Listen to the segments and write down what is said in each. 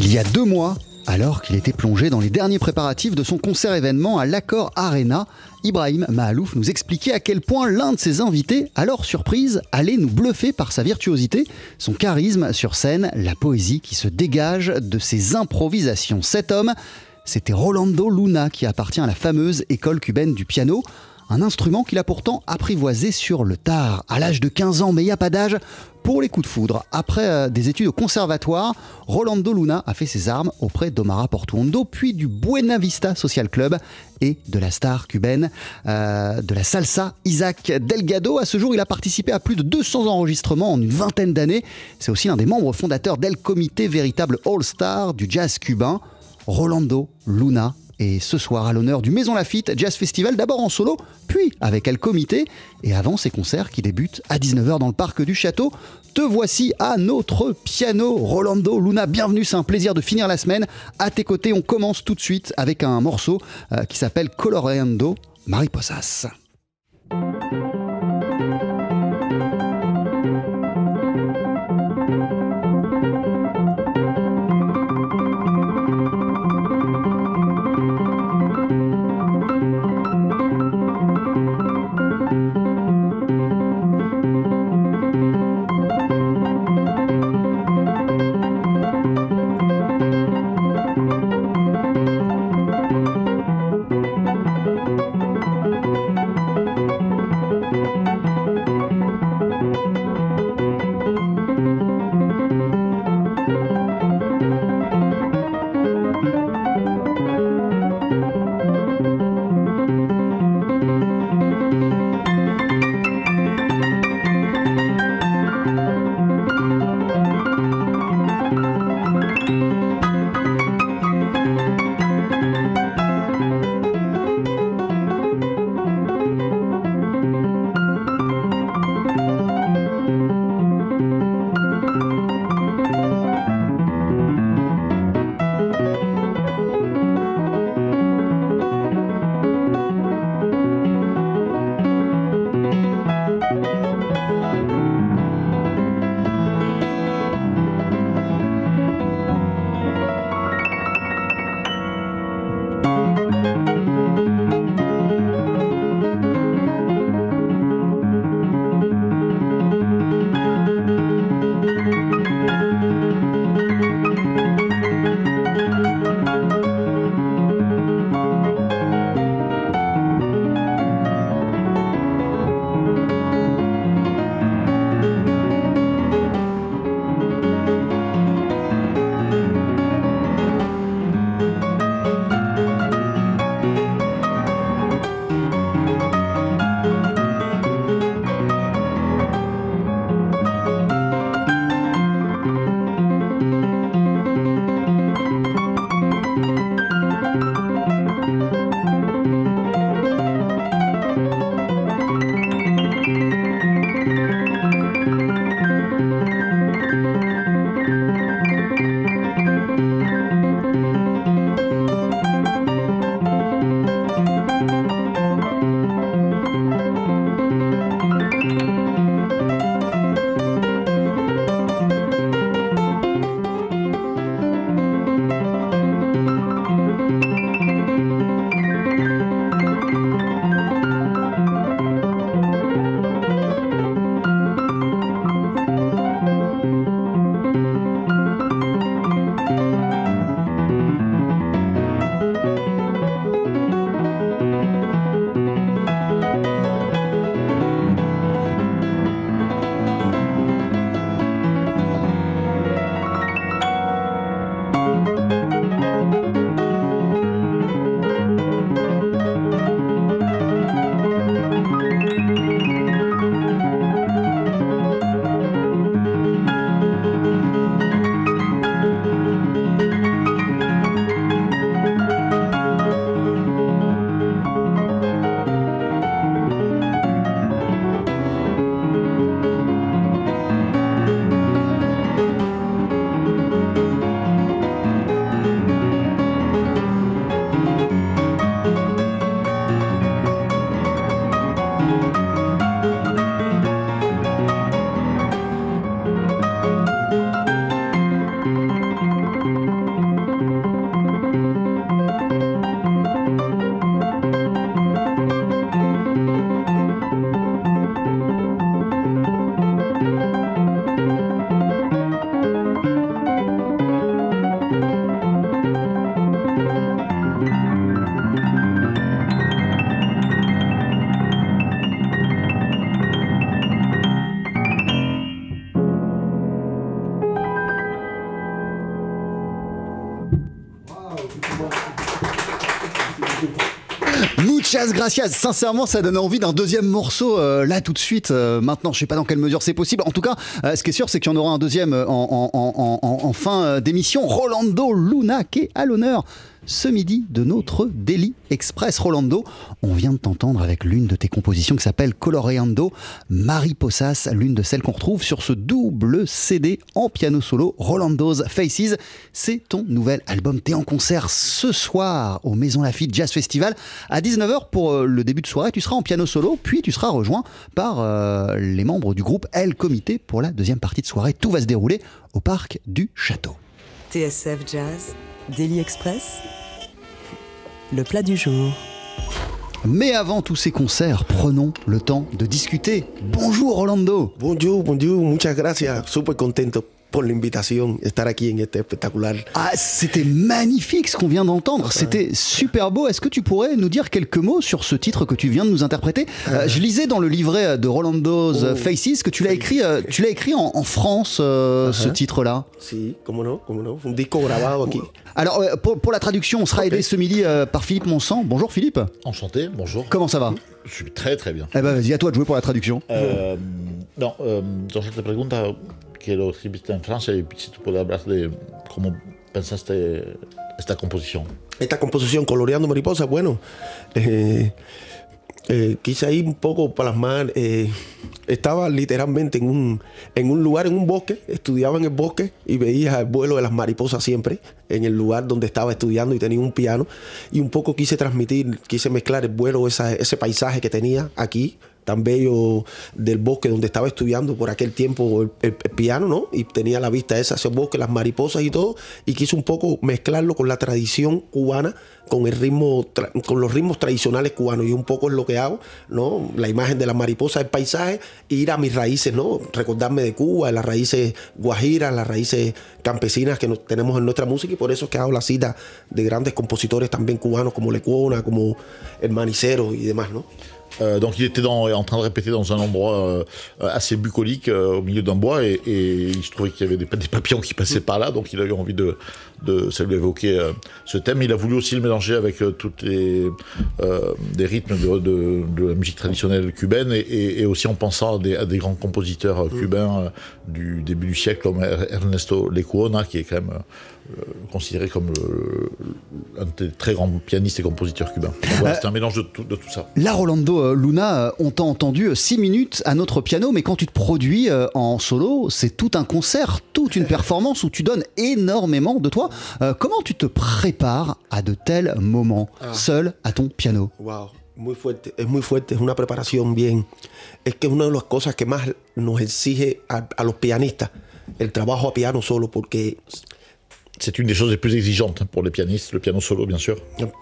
Il y a deux mois, alors qu'il était plongé dans les derniers préparatifs de son concert événement à l'Accord Arena, Ibrahim Mahalouf nous expliquait à quel point l'un de ses invités, alors surprise, allait nous bluffer par sa virtuosité, son charisme sur scène, la poésie qui se dégage de ses improvisations. Cet homme, c'était Rolando Luna qui appartient à la fameuse école cubaine du piano. Un instrument qu'il a pourtant apprivoisé sur le tard, à l'âge de 15 ans, mais il n'y a pas d'âge pour les coups de foudre. Après euh, des études au conservatoire, Rolando Luna a fait ses armes auprès d'Omara Portuondo, puis du Buena Vista Social Club et de la star cubaine euh, de la salsa, Isaac Delgado. À ce jour, il a participé à plus de 200 enregistrements en une vingtaine d'années. C'est aussi l'un des membres fondateurs d'El Comité, véritable all-star du jazz cubain. Rolando Luna et ce soir à l'honneur du Maison Lafitte Jazz Festival, d'abord en solo, puis avec El Comité, et avant ses concerts qui débutent à 19h dans le parc du château. Te voici à notre piano, Rolando Luna. Bienvenue, c'est un plaisir de finir la semaine. À tes côtés, on commence tout de suite avec un morceau euh, qui s'appelle Coloreando Mariposas. Muchas gracias. Sincèrement, ça donne envie d'un deuxième morceau euh, là tout de suite. euh, maintenant, je sais pas dans quelle mesure c'est possible. En tout cas, euh, ce qui est sûr, c'est qu'il y en aura un deuxième en, fin d'émission. Rolando Luna qui est à l'honneur ce midi de notre Daily Express. Rolando, on vient de t'entendre avec l'une de tes compositions qui s'appelle Coloreando Mariposas, l'une de celles qu'on retrouve sur ce double CD en piano solo, Rolando's Faces. C'est ton nouvel album. T'es en concert ce soir au Maison Lafitte Jazz Festival à 19h pour euh, le début de soirée. Tu seras en piano solo, puis tu seras rejoint par euh, les membres du groupe El Comité pour la deuxième partie de soirée. Tout va se dérouler au parc du Château. TSF Jazz, Daily Express, le plat du jour. Mais avant tous ces concerts, prenons le temps de discuter. Bonjour Rolando Bonjour, bonjour, muchas gracias. Súper contento por la invitación, estar aquí en este espectacular. Ah, c'était magnifique ce qu'on vient d'entendre. C'était super beau. Est-ce que tu pourrais nous dire quelques mots sur ce titre que tu viens de nous interpréter Euh, Je lisais dans le livret de Rolando's Oh. Faces que tu l'as écrit, euh, tu l'as écrit en, en France, euh, ce titre-là. Sí, cómo no, cómo no. Un disco grabado aquí. Alors, euh, pour, pour la traduction, on sera aidé ce midi euh, par Philippe Monsan. Bonjour Philippe. Enchanté, bonjour. Comment ça va Je suis très très bien. Eh ben, vas-y, à toi de jouer pour la traduction. Eh, no, eh, entonces te pregunta que lo escribiste en Francia y si tú puedes hablar de cómo pensaste esta composición. Esta composición, Coloreando Mariposa, bueno, eh, eh, quise ahí un poco plasmar. eh, estaba literalmente en un, en un lugar, en un bosque, estudiaba en el bosque y veía el vuelo de las mariposas siempre en el lugar donde estaba estudiando y tenía un piano. Y un poco quise transmitir, quise mezclar el vuelo, esa- ese paisaje que tenía aquí tan bello del bosque donde estaba estudiando por aquel tiempo el, el- el piano, ¿no? Y tenía la vista esa, ese bosque, las mariposas y todo, y quise un poco mezclarlo con la tradición cubana, con el ritmo, con los ritmos tradicionales cubanos, y un poco es lo que hago, ¿no? La imagen de las mariposas, el paisaje, e ir a mis raíces, ¿no? Recordarme de Cuba, las raíces guajiras, las raíces campesinas que tenemos en nuestra música, y por eso es que hago la cita de grandes compositores también cubanos como Lecuona, como El Manicero y demás, ¿no? Euh, donc il était en train de répéter dans un endroit euh, assez bucolique euh, au milieu d'un bois et, il se trouvait qu'il y avait des, papillons qui passaient par là. Donc il a eu envie de, ça lui euh, ce thème. Il a voulu aussi le mélanger avec toutes les rythmes de, la musique traditionnelle cubaine et, aussi en pensant à des, à des grands compositeurs cubains du début du siècle comme Er- Ernesto Lecuona qui est quand même considéré comme le- un des très grands pianistes et compositeurs cubains. Voilà, c'est un mélange de tout, de tout ça. Là, Rolando euh, Luna, euh, on t'a entendu 6 minutes à notre piano, mais quand tu te produis euh, en solo, c'est tout un concert, toute une performance où tu donnes énormément de toi. Euh, comment tu te prépares à de tels moments, seul à ton piano? Wow, muy fuerte, es muy fuerte, es una preparación bien. Es que es una de las cosas que más nos exige a, a los pianistas, el trabajo a piano solo, porque C'est une des choses les plus exigeantes pour les pianistes, le piano solo bien sûr.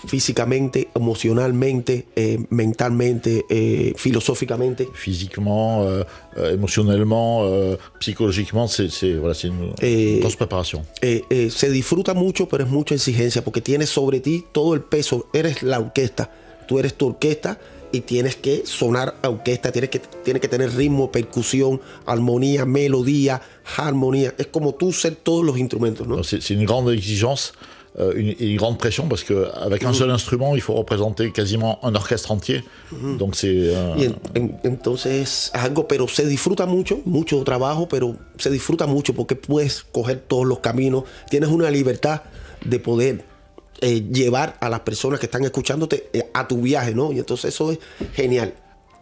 físicamente, emocionalmente, eh, mentalmente, eh, filosóficamente, Physiquement, euh, euh, émotionnellement, euh, psychologiquement, c'est voilà, c'est une Et- grosse préparation. eh, eh, se disfruta mucho, pero es mucha exigencia, porque tienes sobre ti todo el peso, eres la orquesta, tú eres tu orquesta y tienes que sonar a orquesta, tienes que, tienes que tener ritmo, percusión, armonía, melodía, armonía, es como tú ser todos los instrumentos, ¿no? C'est une grande exigence euh, une, une grande pression parce qu'avec un seul instrument, il faut représenter quasiment un orchestre entier. Donc c'est Y en- en- entonces es algo, pero se disfruta mucho, mucho trabajo, pero se disfruta mucho porque puedes coger todos los caminos, tienes una libertad de poder eh, llevar a las personas que están escuchándote eh, a tu viaje, ¿no? Y entonces eso es genial.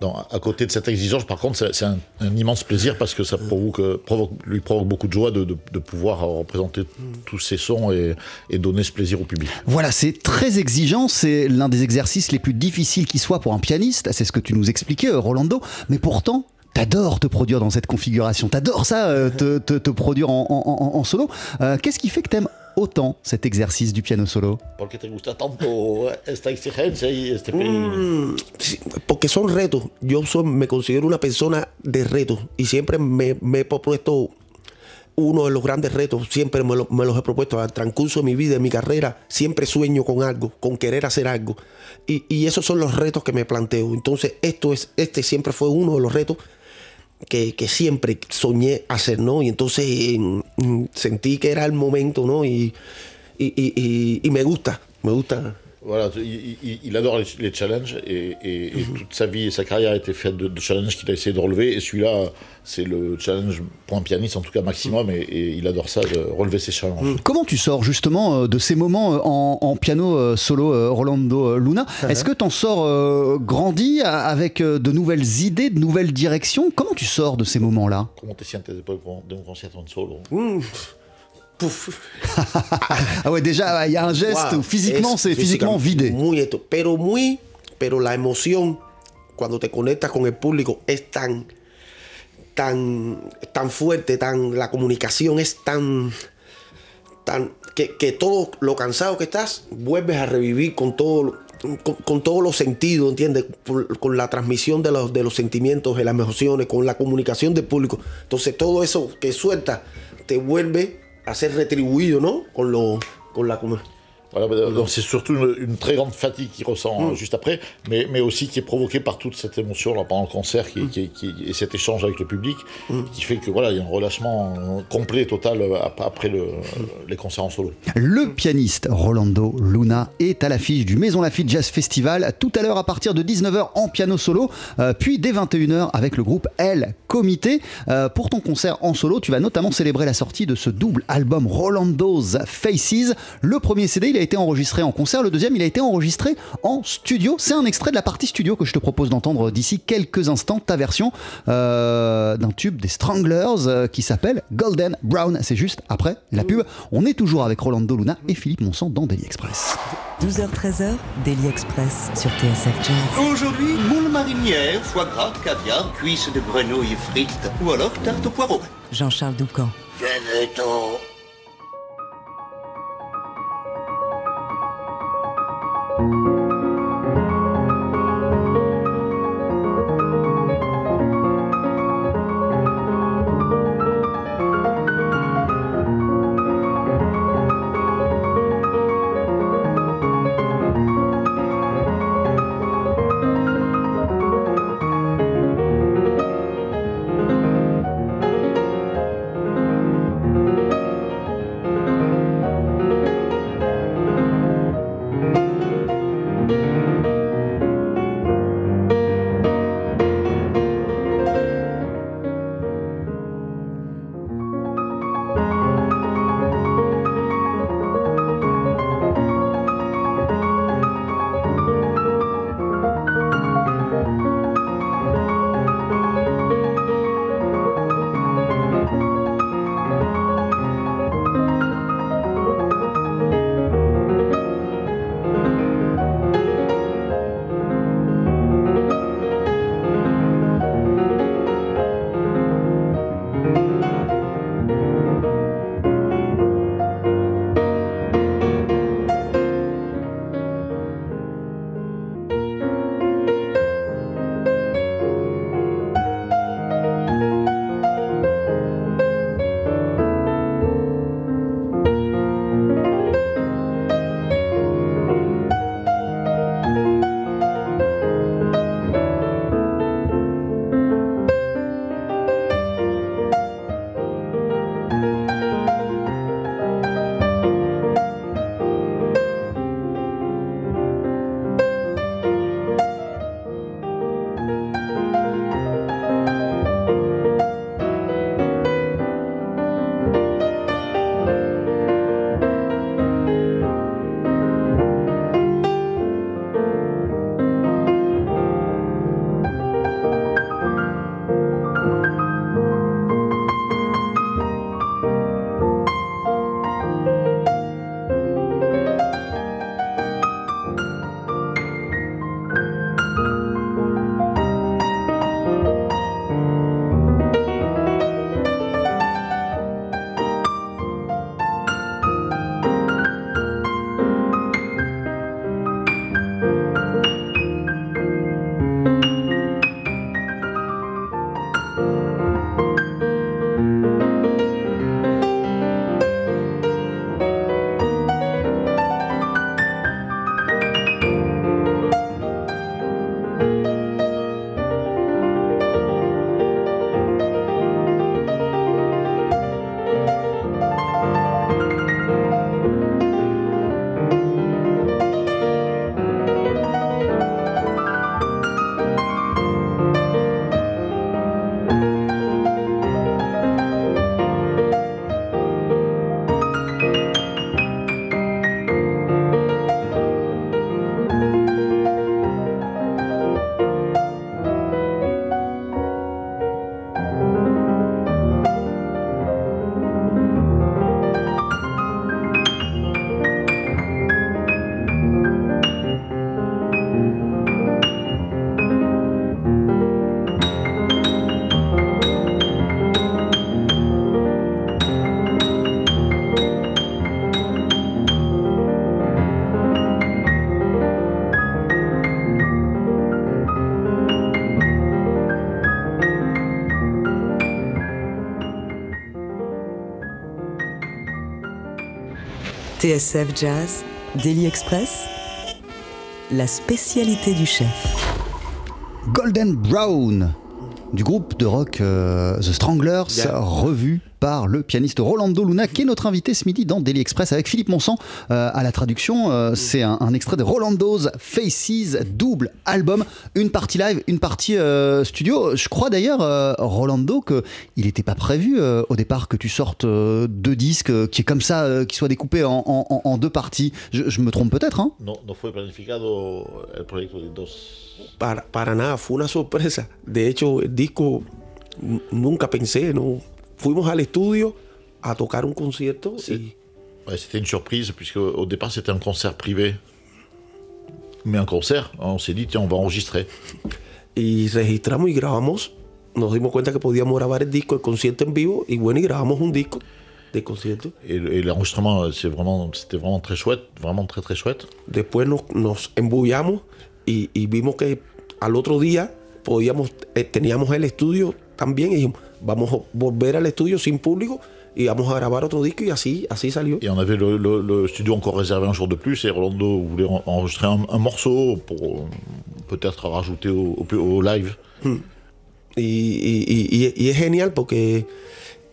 donc, à côté de cette exigence, par contre, c'est un, un immense plaisir parce que ça provoque, euh, provoque- lui provoque beaucoup de joie de, de- de pouvoir euh, représenter tous ces sons et, et donner ce plaisir au public. Voilà, c'est très exigeant, c'est l'un des exercices les plus difficiles qui soit pour un pianiste, c'est ce que tu nous expliquais, euh, Rolando, mais pourtant... T'adores te produire dans cette configuration, t'adores ça, euh, te, te- te produire en, en- en- en solo. Euh, Qu'est-ce qui fait que t'aimes autant cet exercice du piano solo Porque te gusta tanto esta exigencia y este Mm, sí, porque son retos. Yo soy- me considero una persona de retos y siempre me, me he propuesto uno de los grandes retos, siempre me, lo- me los he propuesto al transcurso de mi vida, de mi carrera, siempre sueño con algo, con querer hacer algo. Y, y esos son los retos que me planteo. Entonces, esto es, este siempre fue uno de los retos que, que siempre soñé hacer, ¿no? Y entonces mm, mm, sentí que era el momento, ¿no? Y, y, y- y- y me gusta, me gusta. Voilà, il, adore les, les challenges et, et- et toute sa vie et sa carrière a été faite de, de challenges qu'il a essayé de relever. Et celui-là, c'est le challenge pour un pianiste, en tout cas maximum, et, et il adore ça, de relever ces challenges. Comment tu sors justement euh, de ces moments euh, en, en piano euh, solo, Rolando Luna? Est-ce que tu en sors euh, grandi avec de nouvelles idées, de nouvelles directions? Comment tu sors de ces moments-là? Comment te sientes de un concierto en solo? Puf. Ah ouais, déjà, il y a un geste Wow, où physiquement, es c'est physiquement vidé. Muy esto, pero muy, pero la emoción cuando te conectas con el público es tan, tan, tan fuerte, tan, la comunicación es tan, tan, que, que todo lo cansado que estás vuelves a revivir con todo, con, con todos los sentidos, ¿entiendes? Por- con la transmisión de los, de los sentimientos, de las emociones, con la comunicación del público. Entonces todo eso que suelta te vuelve a ser retribuido, ¿no? Con lo, con la comu- Voilà, donc c'est surtout une, une très grande fatigue qu'il ressent Mm. euh, juste après, mais, mais aussi qui est provoquée par toute cette émotion là, pendant le concert Mm. qui, qui- qui- et cet échange avec le public, qui fait que voilà, il y a un relâchement euh, complet, total euh, ap- après le, les concerts en solo. Le pianiste Rolando Luna est à l'affiche du Maison Lafitte Jazz Festival tout à l'heure à partir de 19h en piano solo, euh, puis dès 21h avec le groupe L Comité. Euh, pour ton concert en solo, tu vas notamment célébrer la sortie de ce double album Rolando's Faces. Le premier CD, il a été enregistré en concert, le deuxième, il a été enregistré en studio. C'est un extrait de la partie studio que je te propose d'entendre d'ici quelques instants, ta version euh, d'un tube des Stranglers euh, qui s'appelle Golden Brown. C'est juste après la pub. On est toujours avec Rolando Luna et Philippe Monsan dans Daily Express. 12h-13h, Daily Express sur TSF Jazz. Aujourd'hui, moule marinière, foie gras, caviar, cuisses de grenouille frites ou alors tarte au poireau. Jean-Charles Doucan. Venez-t'en. TSF Jazz, Daily Express, la spécialité du chef. Golden Brown du groupe de rock euh, The Stranglers, Yeah. revu par le pianiste Rolando Luna, qui est notre invité ce midi dans Daily Express avec Philippe Monsan. Euh, à la traduction, euh, c'est un, un extrait de Rolando's Faces, double album, une partie live, une partie euh, studio. Je crois d'ailleurs, euh, Rolando, qu'il n'était pas prévu euh, au départ que tu sortes euh, deux disques, euh, qui est comme ça, euh, qui soient découpés en, en- en- en deux parties. Je, je me trompe peut-être, hein? No, no fue planificado el proyecto de dos. Para, para nada, fue una sorpresa. De hecho, el disco nunca pensé, no. Fuimos al estudio a tocar un concierto y Ouais, c'était une surprise, puisque au départ c'était un concert privé. Mais un concert, on s'est dit, tiens, on va enregistrer. y registramos y grabamos. Nos dimos cuenta que podíamos grabar el disco, el concierto en vivo, y bueno, y grabamos un disco de concierto. Et, et l'enregistrement, c'est vraiment, c'était vraiment très chouette, vraiment très très chouette. Después nos, nos embullamos y, y vimos que al otro día podíamos, eh, teníamos el estudio también y dijimos, vamos a volver al estudio sin público y vamos a grabar otro disco y así, así salió. Et on avait le, le- le studio encore réservé un jour de plus, et Rolando voulait en- enregistrer un, un morceau pour euh, peut-être rajouter au, au- au live. Y- y- y es genial porque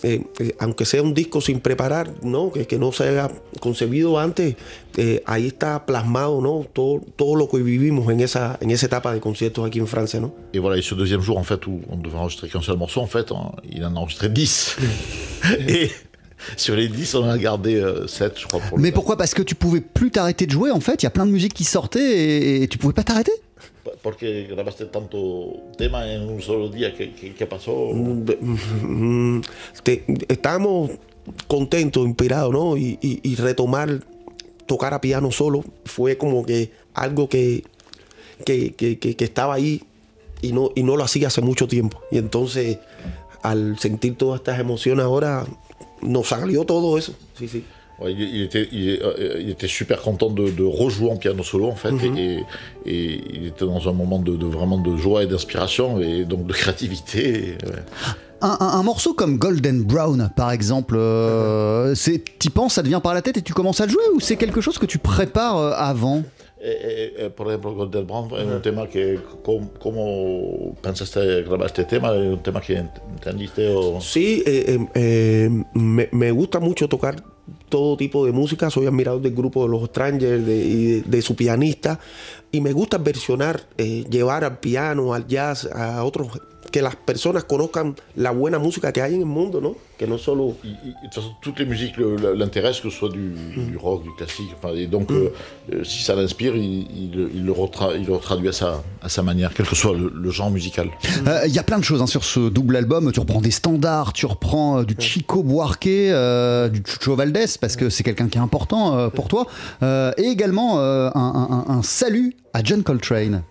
eh, eh, aunque sea un disco sin preparar, ¿no? Que, que no se haya concebido antes, eh, ahí está plasmado ¿no? todo, todo lo que vivimos en esa, en esa etapa de conciertos aquí en Francia. ¿no? Et voilà, et ce deuxième jour, en fait, où on devait enregistrer qu'un seul morceau, en fait, hein, il en a enregistré 10. et sur les 10, on en a gardé 7, je crois. Pour Mais pourquoi? Parce que tu pouvais plus t'arrêter de jouer en fait, il y a plein de musique qui sortait et, et tu pouvais pas t'arrêter? Porque grabaste tanto tema en un solo día, ¿qué, qué, qué pasó? Mm, te- estábamos contentos, inspirados, ¿no? Y, y- y retomar tocar a piano solo fue como que algo que, que- que- que estaba ahí y no, y no lo hacía hace mucho tiempo. Y entonces, al sentir todas estas emociones ahora, nos salió todo eso. Sí, sí. Ouais, il, il était, il, euh, il était super content de, de rejouer en piano solo, en fait, et, et il était dans un moment de, de- vraiment de joie et d'inspiration, et donc de créativité. et, ouais. un, un- un morceau comme Golden Brown, par exemple, euh, c'est, t'y penses, ça te vient par la tête et tu commences à le jouer ou c'est quelque chose que tu prépares euh, avant? Eh, eh, por ejemplo, Golden Brown es un tema que, ¿cómo, cómo pensaste grabar este tema? ¿Es un tema que ent- entendiste o...? Sí, eh, eh, eh, me, me gusta mucho tocar todo tipo de música. Soy admirador del grupo de los Strangers de, de su pianista. Y me gusta versionar, eh, llevar al piano, al jazz, a otros. Que las personas conozcan la buena música que hay en el mundo, ¿no? Que no solo. De toute façon, toutes les musiques l'intéressent, que ce soit du, du rock, du classique. Enfin, et donc, euh, euh, si ça l'inspire, il, il- il le retra- il le retraduit à sa, à sa manière, quel que soit le, le genre musical. Euh, Il y a plein de choses hein, sur ce double album. Tu reprends des standards, tu reprends euh, du Chico Buarque, euh, du Chucho Valdés, parce que c'est quelqu'un qui est important euh, pour toi, euh, et également euh, un, un- un- un salut à John Coltrane.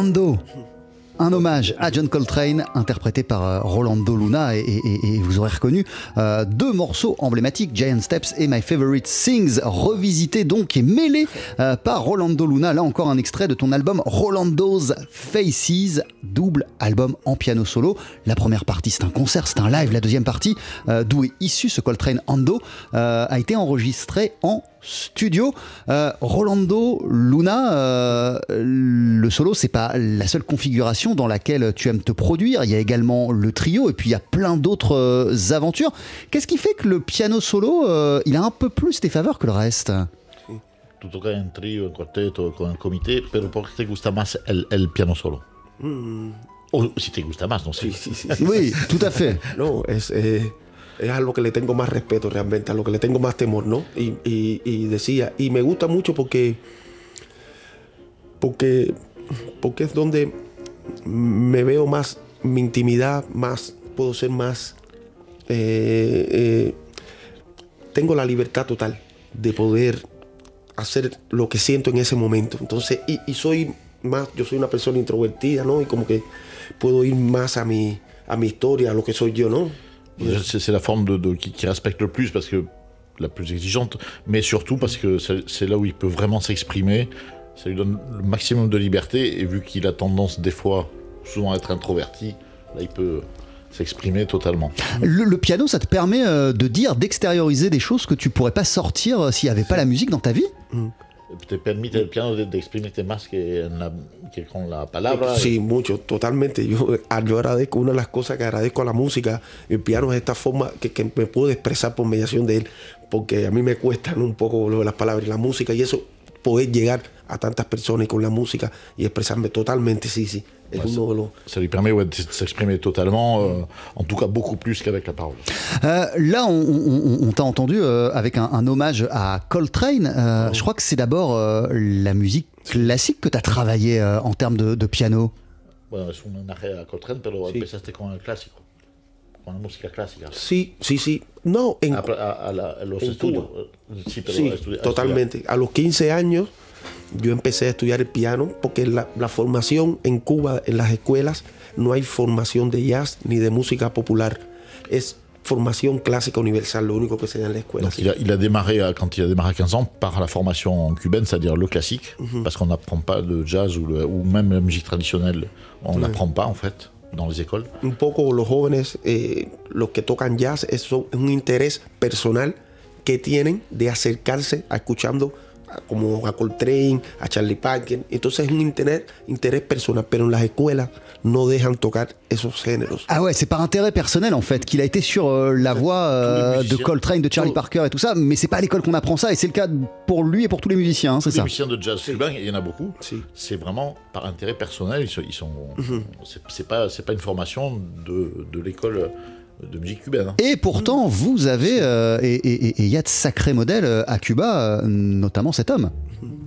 Coltrane Ando. Un hommage à John Coltrane, interprété par euh, Rolando Luna, et, vous aurez reconnu euh, deux morceaux emblématiques, Giant Steps et My Favorite Things, revisités donc et mêlés euh, par Rolando Luna. Là encore un extrait de ton album Rolando's Faces, double album en piano solo. La première partie c'est un concert, c'est un live. La deuxième partie, d'où est issu ce Coltrane Ando, a été enregistré en studio. Euh, Rolando Luna, euh, le solo, c'est pas la seule configuration dans laquelle tu aimes te produire. Il y a également le trio et puis il y a plein d'autres euh, aventures. Qu'est-ce qui fait que le piano solo, euh, il a un peu plus des faveurs que le reste? Tú tocas en trío, en cuarteto, con el comité, pero ¿por qué te gusta más el, el piano solo? O si te gusta más, no sé. Sí, sí, sí. sí. Oui, tout à fait. No, es, eh, es algo que le tengo más respeto realmente, a lo que le tengo más temor, ¿no? Y, y- y decía, y me gusta mucho porque, porque, porque es donde me veo más mi intimidad, más, puedo ser más, eh, eh, tengo la libertad total de poder hacer lo que siento en ese momento. Entonces, y, y soy más, yo soy una persona introvertida, ¿no? Y como que puedo ir más a mi, a mi historia, a lo que soy yo, ¿no? C'est la forme de, de- qui, qui respecte le plus parce que la plus exigeante, mais surtout parce que c'est là où il peut vraiment s'exprimer. Ça lui donne le maximum de liberté et vu qu'il a tendance des fois, souvent à être introverti, là il peut s'exprimer totalement. Le, le piano, ça te permet euh, de dire, d'extérioriser des choses que tu pourrais pas sortir euh, s'il y avait pas la musique dans ta vie? Te permite el piano de, de exprimirte más que, en la- que con la palabra. Sí, mucho, totalmente. Yo, yo agradezco, una de las cosas que agradezco a la música, el piano es esta forma que, que me puedo expresar por mediación de él, porque a mí me cuestan un poco lo de las palabras y la música y eso, poder llegar a tantas personas y con la música y expresarme totalmente, sí, sí. De los... Ça lui permet ouais, de s'exprimer totalement, euh, en tout cas beaucoup plus qu'avec la parole. Euh, là, on, on- on- t'a entendu euh, avec un, un hommage à Coltrane. Euh, Je crois que c'est d'abord euh, la musique classique que tu as travaillé euh, en termes de, de piano. Bueno, es un homenaje a Coltrane, pero Sí. empezaste con el clásico, con la música clásica. Sí, sí, sí. No, en, A, a- a la- a los En estudios. Cuba. Sí, pero Sí, a totalmente. A los 15 años yo empecé a estudiar el piano porque la, la formación en Cuba, en las escuelas, no hay formación de jazz ni de música popular. Es formación clásica universal, lo único que se da en la escuela. Donc il a, il a démarré, à- quand il a démarré à 15 ans, par la formation cubaine, c'est-à-dire le classique, parce qu'on n'apprend pas le jazz ou, le- ou même la musique traditionnelle, on n'apprend pas en fait dans les écoles. Un poco los jóvenes, eh, los que tocan jazz, es un interés personal que tienen de acercarse a escuchando como a Coltrane, a Charlie Parker. Entonces es un interés, interés personal, pero en las escuelas no dejan tocar esos géneros. Ah ouais, c'est par intérêt personnel en fait qu'il a été sur euh, la voie euh, de. Coltrane, de Charlie Parker et tout ça, mais c'est pas à l'école qu'on apprend ça et c'est le cas pour lui et pour tous les musiciens, hein, c'est Les ça musiciens de jazz cubain, il y en a beaucoup. Si. C'est vraiment par intérêt personnel. Ils sont, ils sont- c'est- c'est pas, c'est pas une formation de, de l'école de musique cubaine. hein. Et pourtant, vous avez, euh, et il y a de sacrés modèles euh, à Cuba, euh, notamment cet homme.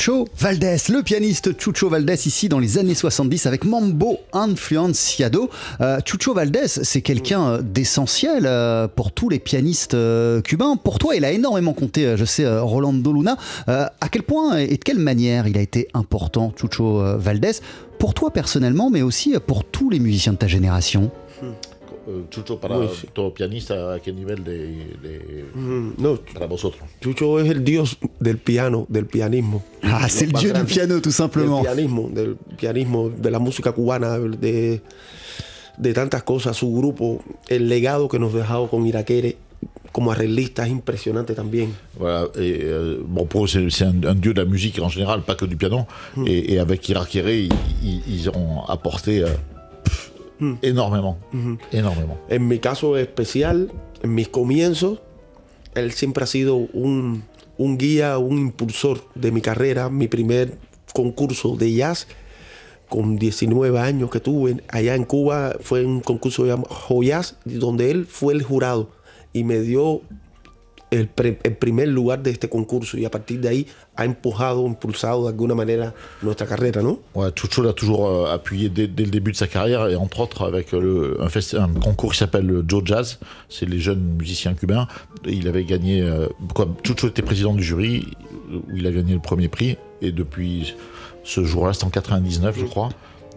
Chucho Valdés, le pianiste Chucho Valdés ici dans les années 70 avec Mambo Influenciado. Euh, Chucho Valdés, c'est quelqu'un d'essentiel euh, pour tous les pianistes euh, cubains. Pour toi, il a énormément compté, euh, je sais, euh, Rolando Luna. Euh, à quel point et de quelle manière il a été important, Chucho euh, Valdés, pour toi personnellement, mais aussi euh, pour tous les musiciens de ta génération? Chucho, para Uy, sí. todo pianista, ¿a qué nivel de, de- Mm, No, para vosotros? Chucho es el dios del piano, del pianismo. Ah, Más dieu du grande. piano, tout Del simplement. pianismo, del pianismo, de la música cubana, de, de tantas cosas. Su grupo, el legado que nos ha dejado con Iraquere como arreglista es impresionante también. Voilà, et euh, bon, pour eux, c'est c'est un, un dieu de la musique en général, pas que du piano. Et, et avec Irak Kéré, ils, ils- ils ont apporté euh, énormément. En mi caso especial, en mis comienzos, él siempre ha sido un, un guía, un impulsor de mi carrera. Mi primer concurso de jazz con 19 años que tuve allá en Cuba fue un concurso llamado Jazz, donde él fue el jurado y me dio el, pre- el primer lugar de este concurso y a partir de ahí ha empujado, impulsado de alguna manera nuestra carrera, ¿no? Ouais, Chucho l'a toujours euh, appuyé dès, le début de sa carrière, et entre autres avec euh, un, concours qui s'appelle le Joe Jazz, c'est les jeunes musiciens cubains. Il avait gagné, euh, Chucho était président du jury, où il a gagné le premier prix, et depuis ce jour-là, c'était en 99 je crois,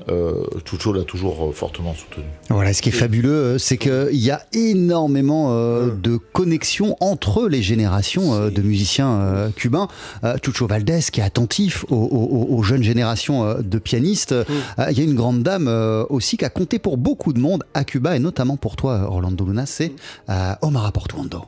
euh, Chucho l'a toujours euh, fortement soutenu. Voilà, ce qui est fabuleux, euh, c'est qu'il y a énormément euh, de connexions entre les générations euh, de musiciens euh, cubains. Euh, Chucho Valdés, qui est attentif aux, aux- aux jeunes générations euh, de pianistes. Euh, Il y a une grande dame euh, aussi qui a compté pour beaucoup de monde à Cuba, et notamment pour toi, Orlando Luna, c'est euh, Omar Portuondo.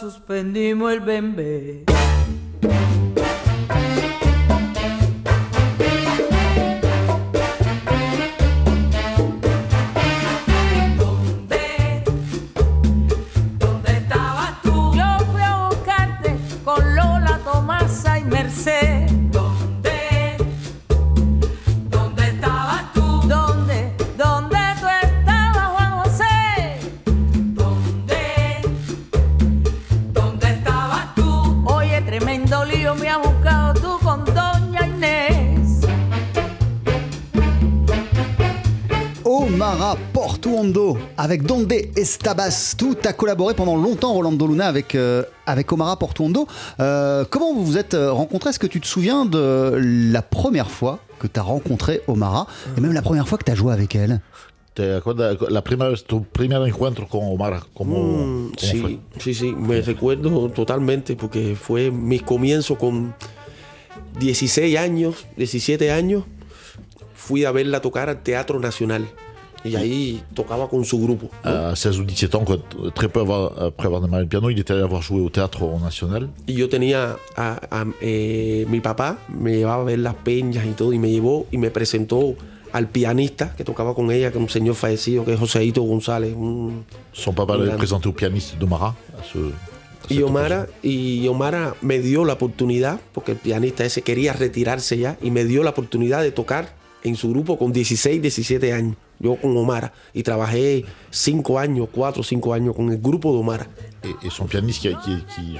Suspendimos avec Donde Estabas. Tout a collaboré pendant longtemps, Rolando Luna, avec, euh, avec Omara Portuondo. Euh, comment vous vous êtes euh, rencontrés? Est-ce que tu te souviens de la première fois que tu as rencontré Omara et même la première fois que tu as joué avec elle? ¿Te acuerdas la primera vez, tu primer encuentro con Omar? ¿Cómo, Mm, cómo sí, fue? sí, sí, me recuerdo totalmente porque fue mi comienzo con 16 años, 17 años. Fui a verla tocar al Teatro Nacional y ahí tocaba con su grupo. ¿no? À 16 ou 17 ans, quoi, très peu après avoir démarré le piano, il était allé avoir joué au théâtre national. Y yo tenía a, a- eh, mi papá, me llevaba a ver las peñas y todo, y me llevó y me presentó al pianista que tocaba con ella, que es un señor fallecido, que es Joseito González. un- Son l'avait grande. présenté au pianiste d'Omara. Y Omara, y Omara me dio la oportunidad, porque el pianista ese quería retirarse ya, y me dio la oportunidad de tocar en su grupo con 16, 17 años. Yo con Omara. Y trabajé 5 años, 4 o 5 años con el grupo de Omara. Et, et son pianiste qui, qui, qui,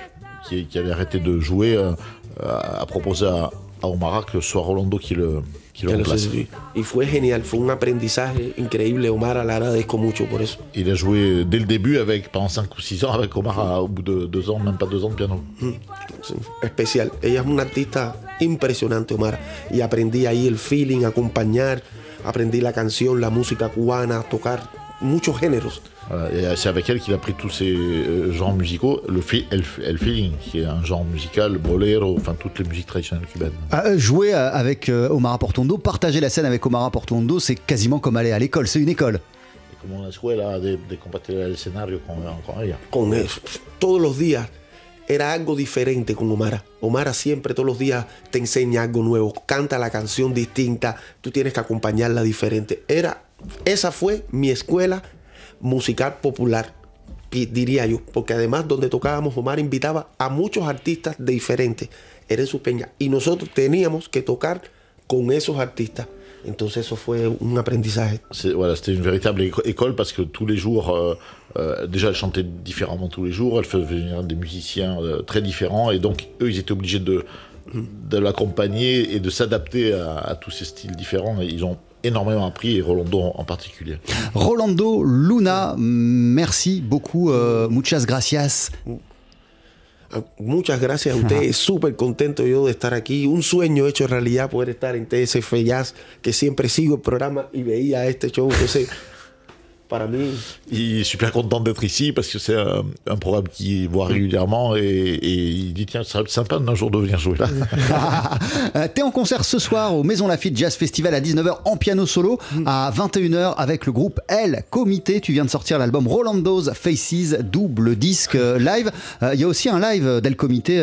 qui- qui avait arrêté de jouer euh, a a proposé à, à Omara que soit Rolando qui le, qui le remplace. Y fue genial, fue un aprendizaje increíble. Omar, le agradezco mucho por eso. Il a joué dès le début avec, pendant 5 ou 6 ans avec Omar au bout de 2 ans, même pas 2 ans de piano. Sí, especial. Ella es una artista impresionante, Omar. Y aprendí ahí el feeling, acompañar, aprendí la canción, la música cubana, tocar muchos géneros. Voilà, et c'est avec elle qu'il a pris tous ces euh, genres musicaux, le fi- el, el feeling, qui est un genre musical, le bolero, enfin toutes les musiques traditionnelles cubaines. Ah, euh, jouer euh, avec euh, Omar Portondo, partager la scène avec Omar Portondo, c'est quasiment comme aller à l'école, c'est une école. Et como una escuela de, de compartir el escenario con, con ella. Con eso, todos los días era algo diferente con Omara. Omara siempre, todos los días, te enseña algo nuevo, canta la canción distinta, tú tienes que acompañarla diferente. Era, esa fue mi escuela musical popular, diría yo, porque además donde tocábamos, Omar invitaba a muchos artistas diferentes, era en su peña, y nosotros teníamos que tocar con esos artistas. Entonces eso fue un aprendizaje. Voilà, c'était une véritable éco- école parce que tous les jours, euh, euh, déjà elle chantait différemment tous les jours, elle faisait venir des musiciens euh, très différents et donc eux ils étaient obligés de, de l'accompagner et de s'adapter à, à tous ces styles différents et ils ont énormément appris et Rolando en, particulier. Rolando Luna, merci beaucoup, euh, muchas gracias. Ah, Muchas gracias a ustedes, súper contento yo de estar aquí. Un sueño hecho realidad poder estar en TSF Jazz, que siempre sigo el programa y veía este show. Entonces, para mí, Il est super content d'être ici parce que c'est un, un programme qu'il voit régulièrement et, et il dit tiens, ça serait sympa d'un jour de venir jouer là. Euh, T'es en concert ce soir au Maison Lafitte Jazz Festival à 19h en piano solo, à 21h avec le groupe L Comité. Tu viens de sortir l'album Rolando's Faces, double disque euh, live. Euh, Il y a aussi un live d'El Comité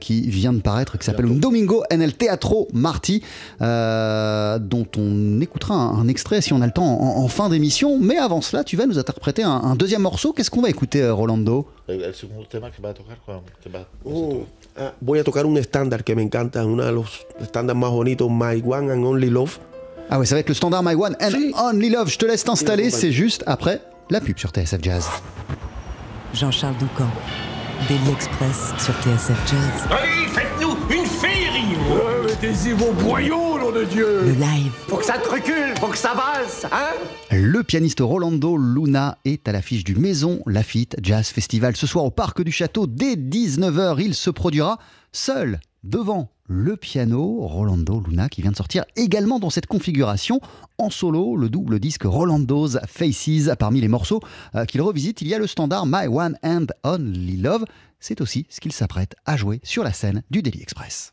qui vient de paraître qui s'appelle Domingo en el Teatro Marti, euh, dont on écoutera un, un extrait si on a le temps en, en fin d'émission. Mais avant cela, tu vas nous interpréter un, un deuxième morceau. Qu'est-ce qu'on va écouter, euh, Rolando? El segundo tema que va a tocar, oh, ah, voy a tocar un estándar que me encanta, uno de los estándares más bonitos, My One and Only Love. Ah ouais, ça va être le standard My One and Si. Only Love. Je te laisse t'installer, c'est juste après la pub sur TSF Jazz. Jean-Charles Doucan, Daily Express sur TSF Jazz. Allez, féerie Mettez-y vos boyaux, nom de Dieu Le live, Faut que ça te recule, faut que ça valse, hein? Le pianiste Rolando Luna est à l'affiche du Maison Lafitte Jazz Festival. Ce soir au Parc du Château, dès 19h, il se produira seul devant le piano. Rolando Luna qui vient de sortir également dans cette configuration en solo le double disque Rolando's Faces. Parmi les morceaux euh, qu'il revisite, il y a le standard My One and Only Love. C'est aussi ce qu'il s'apprête à jouer sur la scène du Daily Express.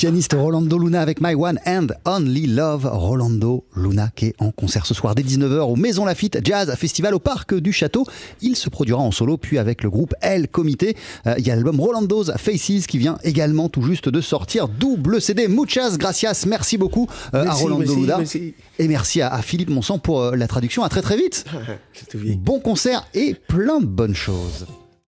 Pianiste Rolando Luna avec My One and Only Love. Rolando Luna qui est en concert ce soir dès 19h au Maison Lafitte Jazz Festival au Parc du Château. Il se produira en solo puis avec le groupe El Comité. Euh, Il y a l'album Rolando's Faces qui vient également tout juste de sortir. Double CD. Muchas gracias. Merci beaucoup euh, à Rolando merci, Luna. merci. Et merci à, à Philippe Monsan pour euh, la traduction. À très très vite. Bon concert et plein de bonnes choses.